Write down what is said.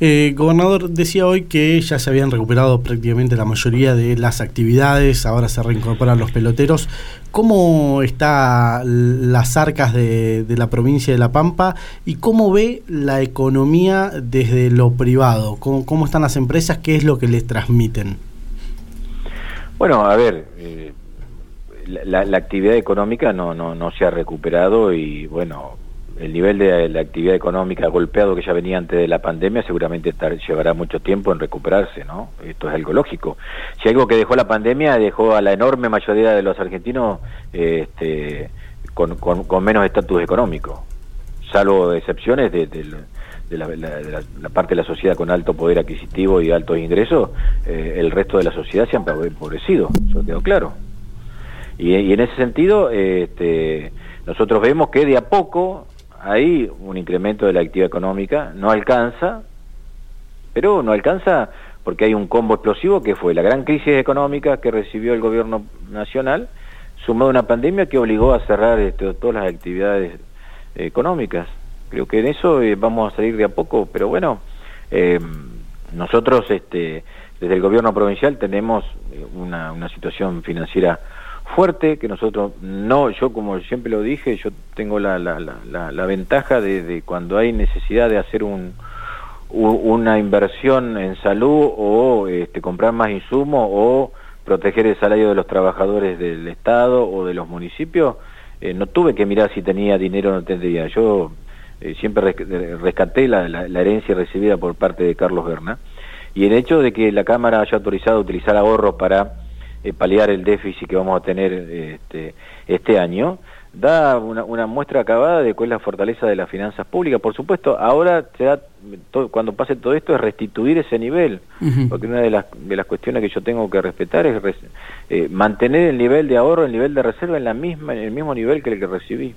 Eh, gobernador, decía hoy que ya se habían recuperado prácticamente la mayoría de las actividades, ahora se reincorporan los peloteros. ¿Cómo están las arcas de, la provincia de La Pampa y cómo ve la economía desde lo privado? ¿Cómo, están las empresas? ¿Qué es lo que les transmiten? Bueno, a ver, eh, la, la, actividad económica no, no, no se ha recuperado y bueno, el nivel de la actividad económica golpeado que ya venía antes de la pandemia seguramente llevará mucho tiempo en recuperarse, ¿no? Esto es algo lógico. Si algo que dejó la pandemia dejó a la enorme mayoría de los argentinos este, con, menos estatus económico, salvo excepciones de, la, parte de la sociedad con alto poder adquisitivo y altos ingresos, eh, el resto de la sociedad se ha empobrecido, eso quedó claro. Y, y en ese sentido, este, nosotros vemos que de a poco hay un incremento de la actividad económica, no alcanza, pero no alcanza porque hay un combo explosivo que fue la gran crisis económica que recibió el gobierno nacional, sumado a una pandemia que obligó a cerrar este, todas las actividades económicas. Creo que en eso eh, vamos a salir de a poco, pero bueno, eh, nosotros este, desde el gobierno provincial tenemos eh, una, una situación financiera fuerte que nosotros no, yo como siempre lo dije, yo tengo la, la, la, la ventaja de, cuando hay necesidad de hacer un, una inversión en salud o este, comprar más insumos o proteger el salario de los trabajadores del Estado o de los municipios, eh, no tuve que mirar si tenía dinero o no tendría. Yo eh, siempre rescaté la, la, herencia recibida por parte de Carlos Berna y el hecho de que la Cámara haya autorizado utilizar ahorros para eh, paliar el déficit que vamos a tener este, este año, da una, una, muestra acabada de cuál es la fortaleza de las finanzas públicas. Por supuesto, ahora se da, cuando pase todo esto es restituir ese nivel, porque una de las, de las cuestiones que yo tengo que respetar es eh, mantener el nivel de ahorro, el nivel de reserva en la misma en el mismo nivel que el que recibí.